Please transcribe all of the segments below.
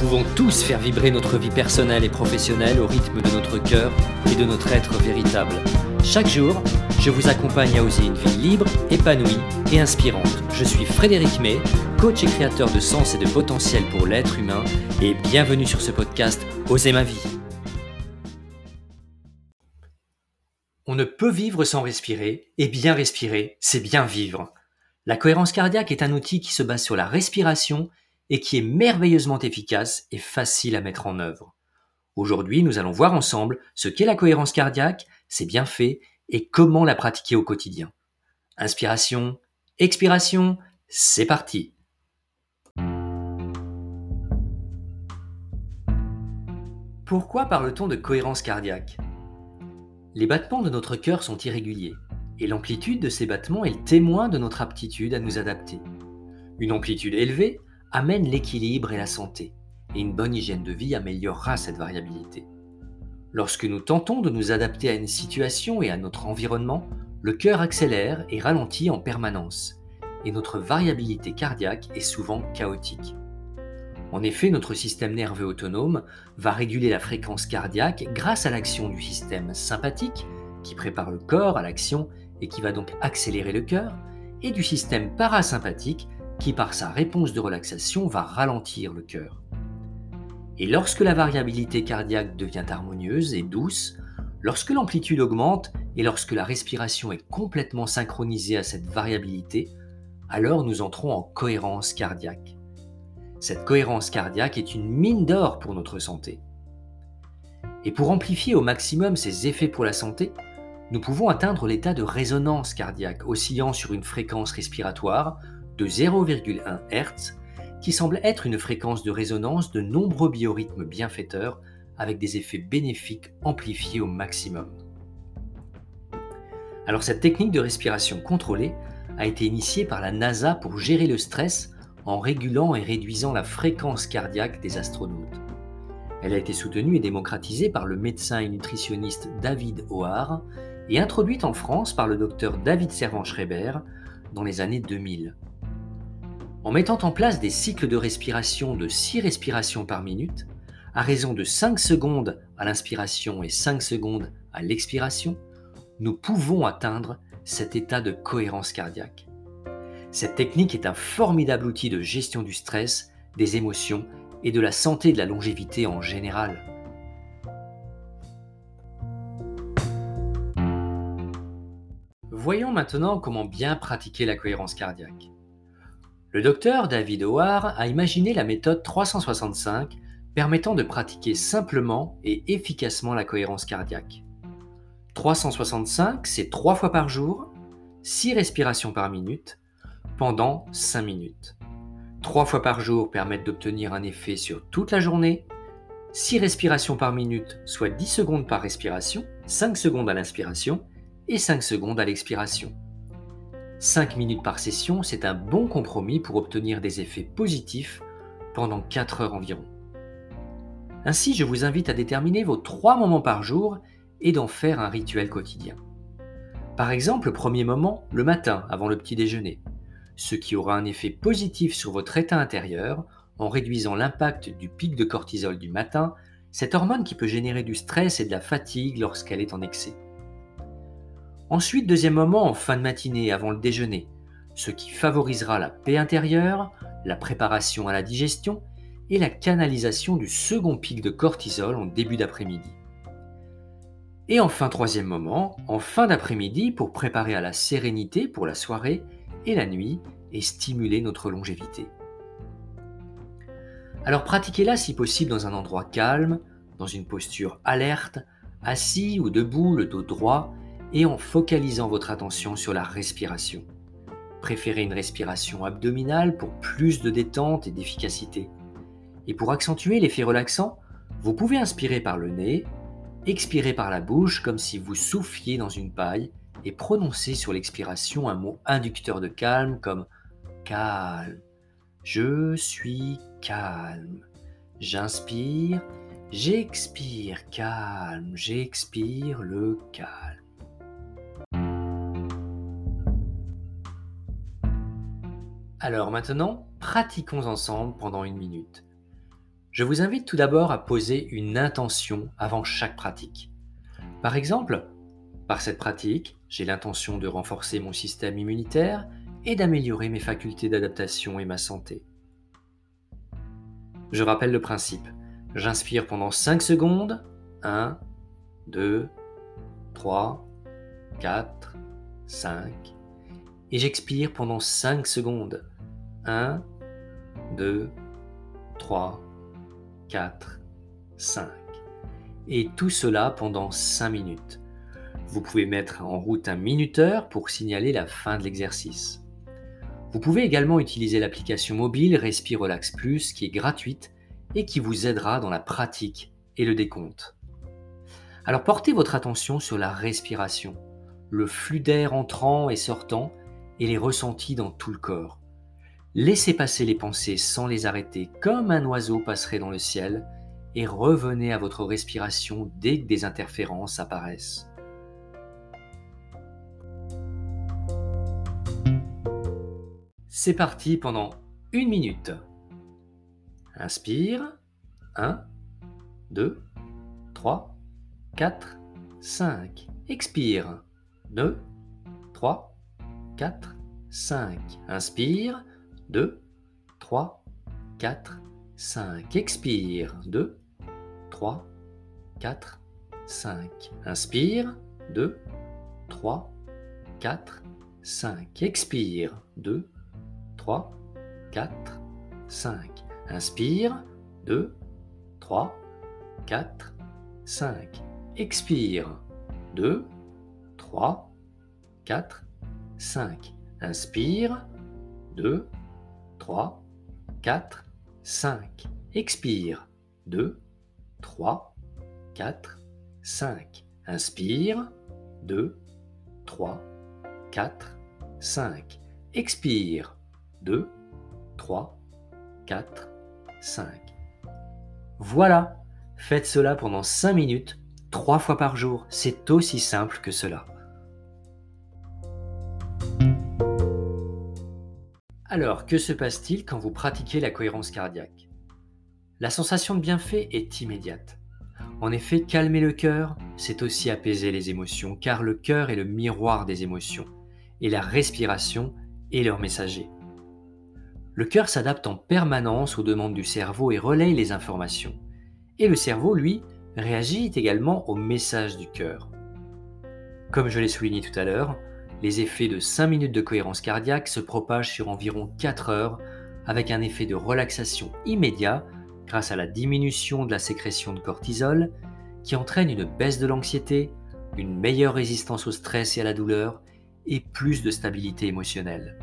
pouvons tous faire vibrer notre vie personnelle et professionnelle au rythme de notre cœur et de notre être véritable. Chaque jour, je vous accompagne à oser une vie libre, épanouie et inspirante. Je suis Frédéric May, coach et créateur de sens et de potentiel pour l'être humain, et bienvenue sur ce podcast Oser ma vie. On ne peut vivre sans respirer, et bien respirer, c'est bien vivre. La cohérence cardiaque est un outil qui se base sur la respiration et qui est merveilleusement efficace et facile à mettre en œuvre. Aujourd'hui, nous allons voir ensemble ce qu'est la cohérence cardiaque, ses bienfaits et comment la pratiquer au quotidien. Inspiration, expiration, c'est parti. Pourquoi parle-t-on de cohérence cardiaque? Les battements de notre cœur sont irréguliers, et l'amplitude de ces battements est le témoin de notre aptitude à nous adapter. Une amplitude élevée amène l'équilibre et la santé, et une bonne hygiène de vie améliorera cette variabilité. Lorsque nous tentons de nous adapter à une situation et à notre environnement, le cœur accélère et ralentit en permanence, et notre variabilité cardiaque est souvent chaotique. En effet, notre système nerveux autonome va réguler la fréquence cardiaque grâce à l'action du système sympathique, qui prépare le corps à l'action et qui va donc accélérer le cœur, et du système parasympathique, qui par sa réponse de relaxation va ralentir le cœur. Et lorsque la variabilité cardiaque devient harmonieuse et douce, lorsque l'amplitude augmente et lorsque la respiration est complètement synchronisée à cette variabilité, alors nous entrons en cohérence cardiaque. Cette cohérence cardiaque est une mine d'or pour notre santé. Et pour amplifier au maximum ses effets pour la santé, nous pouvons atteindre l'état de résonance cardiaque oscillant sur une fréquence respiratoire de 0,1 Hz, qui semble être une fréquence de résonance de nombreux biorhythmes bienfaiteurs avec des effets bénéfiques amplifiés au maximum. Alors cette technique de respiration contrôlée a été initiée par la NASA pour gérer le stress en régulant et réduisant la fréquence cardiaque des astronautes. Elle a été soutenue et démocratisée par le médecin et nutritionniste David O'Hare et introduite en France par le docteur David Servan-Schreiber dans les années 2000. En mettant en place des cycles de respiration de 6 respirations par minute, à raison de 5 secondes à l'inspiration et 5 secondes à l'expiration, nous pouvons atteindre cet état de cohérence cardiaque. Cette technique est un formidable outil de gestion du stress, des émotions et de la santé et de la longévité en général. Voyons maintenant comment bien pratiquer la cohérence cardiaque. Le docteur David O'Hare a imaginé la méthode 365 permettant de pratiquer simplement et efficacement la cohérence cardiaque. 365, c'est 3 fois par jour, 6 respirations par minute, pendant 5 minutes. 3 fois par jour permettent d'obtenir un effet sur toute la journée, 6 respirations par minute, soit 10 secondes par respiration, 5 secondes à l'inspiration et 5 secondes à l'expiration. 5 minutes par session, c'est un bon compromis pour obtenir des effets positifs pendant 4 heures environ. Ainsi, je vous invite à déterminer vos 3 moments par jour et d'en faire un rituel quotidien. Par exemple, le premier moment, le matin, avant le petit déjeuner, ce qui aura un effet positif sur votre état intérieur en réduisant l'impact du pic de cortisol du matin, cette hormone qui peut générer du stress et de la fatigue lorsqu'elle est en excès. Ensuite, deuxième moment en fin de matinée avant le déjeuner, ce qui favorisera la paix intérieure, la préparation à la digestion et la canalisation du second pic de cortisol en début d'après-midi. Et enfin, troisième moment, en fin d'après-midi pour préparer à la sérénité pour la soirée et la nuit et stimuler notre longévité. Alors pratiquez-la si possible dans un endroit calme, dans une posture alerte, assis ou debout, le dos droit, et en focalisant votre attention sur la respiration. Préférez une respiration abdominale pour plus de détente et d'efficacité. Et pour accentuer l'effet relaxant, vous pouvez inspirer par le nez, expirer par la bouche comme si vous souffliez dans une paille et prononcer sur l'expiration un mot inducteur de calme comme calme. Je suis calme. J'inspire, j'expire calme, j'expire le calme. Alors maintenant, pratiquons ensemble pendant une minute. Je vous invite tout d'abord à poser une intention avant chaque pratique. Par exemple, par cette pratique, j'ai l'intention de renforcer mon système immunitaire et d'améliorer mes facultés d'adaptation et ma santé. Je rappelle le principe. J'inspire pendant 5 secondes. 1, 2, 3, 4, 5. Et j'expire pendant 5 secondes. 1, 2, 3, 4, 5. Et tout cela pendant 5 minutes. Vous pouvez mettre en route un minuteur pour signaler la fin de l'exercice. Vous pouvez également utiliser l'application mobile Respire Relax Plus qui est gratuite et qui vous aidera dans la pratique et le décompte. Alors portez votre attention sur la respiration, le flux d'air entrant et sortant et les ressentis dans tout le corps. Laissez passer les pensées sans les arrêter comme un oiseau passerait dans le ciel et revenez à votre respiration dès que des interférences apparaissent. C'est parti pendant une minute. Inspire. 1, 2, 3, 4, 5. Expire. 2, 3, 4, 5. Inspire. 2, 3, 4, 5. Expire. 2, 3, 4, 5. Inspire. 2, 3, 4, 5. Expire. 2, 3, 4, 5. Inspire. 2, 3, 4, 5. Expire. 2, 3, 4, 5. Inspire. 2, 3, 4, 5. Expire. 2, 3, 4, 5. Inspire. 2, 3, 4, 5. Expire. 2, 3, 4, 5. Voilà, faites cela pendant 5 minutes, 3 fois par jour. C'est aussi simple que cela. Alors, que se passe-t-il quand vous pratiquez la cohérence cardiaque? La sensation de bienfait est immédiate. En effet, calmer le cœur, c'est aussi apaiser les émotions, car le cœur est le miroir des émotions, et la respiration est leur messager. Le cœur s'adapte en permanence aux demandes du cerveau et relaye les informations. Et le cerveau, lui, réagit également aux messages du cœur. Comme je l'ai souligné tout à l'heure, les effets de 5 minutes de cohérence cardiaque se propagent sur environ 4 heures avec un effet de relaxation immédiat grâce à la diminution de la sécrétion de cortisol qui entraîne une baisse de l'anxiété, une meilleure résistance au stress et à la douleur et plus de stabilité émotionnelle.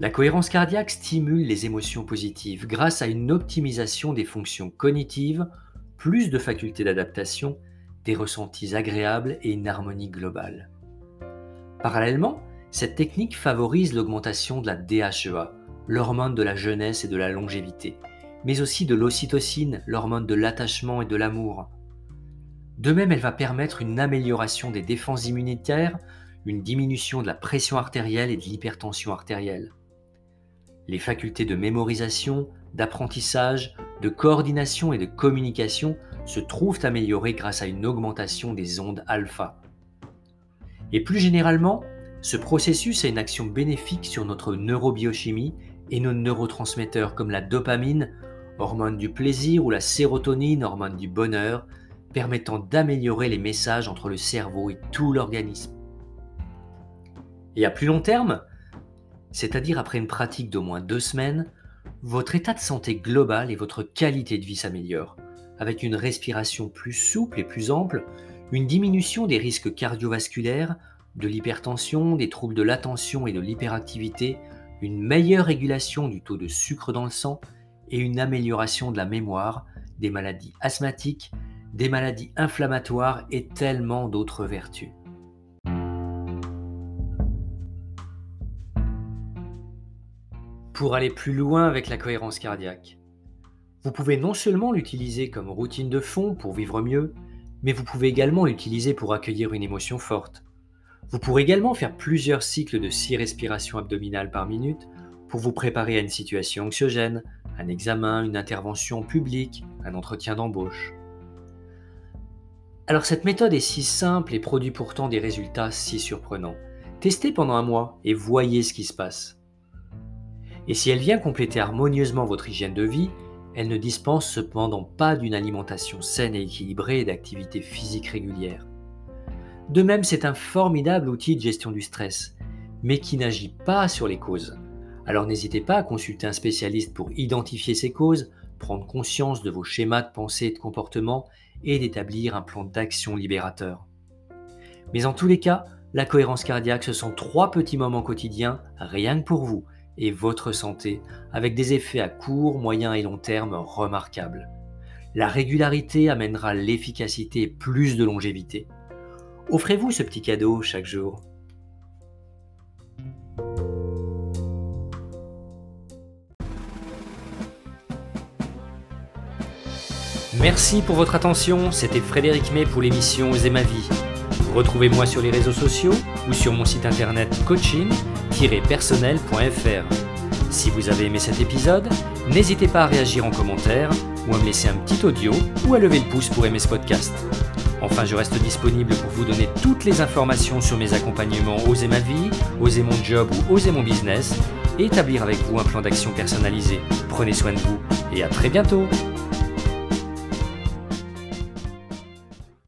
La cohérence cardiaque stimule les émotions positives grâce à une optimisation des fonctions cognitives, plus de facultés d'adaptation, des ressentis agréables et une harmonie globale. Parallèlement, cette technique favorise l'augmentation de la DHEA, l'hormone de la jeunesse et de la longévité, mais aussi de l'ocytocine, l'hormone de l'attachement et de l'amour. De même, elle va permettre une amélioration des défenses immunitaires, une diminution de la pression artérielle et de l'hypertension artérielle. Les facultés de mémorisation, d'apprentissage, de coordination et de communication se trouvent améliorées grâce à une augmentation des ondes alpha. Et plus généralement, ce processus a une action bénéfique sur notre neurobiochimie et nos neurotransmetteurs comme la dopamine, hormone du plaisir, ou la sérotonine, hormone du bonheur, permettant d'améliorer les messages entre le cerveau et tout l'organisme. Et à plus long terme, c'est-à-dire après une pratique d'au moins deux semaines, votre état de santé global et votre qualité de vie s'améliorent, avec une respiration plus souple et plus ample, une diminution des risques cardiovasculaires, de l'hypertension, des troubles de l'attention et de l'hyperactivité, une meilleure régulation du taux de sucre dans le sang et une amélioration de la mémoire, des maladies asthmatiques, des maladies inflammatoires et tellement d'autres vertus. pour aller plus loin avec la cohérence cardiaque. Vous pouvez non seulement l'utiliser comme routine de fond pour vivre mieux, mais vous pouvez également l'utiliser pour accueillir une émotion forte. Vous pourrez également faire plusieurs cycles de 6 respirations abdominales par minute pour vous préparer à une situation anxiogène, un examen, une intervention publique, un entretien d'embauche. Alors cette méthode est si simple et produit pourtant des résultats si surprenants. Testez pendant un mois et voyez ce qui se passe. Et si elle vient compléter harmonieusement votre hygiène de vie, elle ne dispense cependant pas d'une alimentation saine et équilibrée et d'activités physiques régulières. De même, c'est un formidable outil de gestion du stress, mais qui n'agit pas sur les causes. Alors n'hésitez pas à consulter un spécialiste pour identifier ces causes, prendre conscience de vos schémas de pensée et de comportement et d'établir un plan d'action libérateur. Mais en tous les cas, la cohérence cardiaque, ce sont trois petits moments quotidiens, rien que pour vous et votre santé, avec des effets à court, moyen et long terme remarquables. La régularité amènera l'efficacité et plus de longévité. Offrez-vous ce petit cadeau chaque jour. Merci pour votre attention, c'était Frédéric May pour l'émission Oser ma vie. Retrouvez-moi sur les réseaux sociaux ou sur mon site internet coaching-personnel.fr. Si vous avez aimé cet épisode, n'hésitez pas à réagir en commentaire ou à me laisser un petit audio ou à lever le pouce pour aimer ce podcast. Enfin, je reste disponible pour vous donner toutes les informations sur mes accompagnements Oser ma vie, Oser mon job ou Oser mon business et établir avec vous un plan d'action personnalisé. Prenez soin de vous et à très bientôt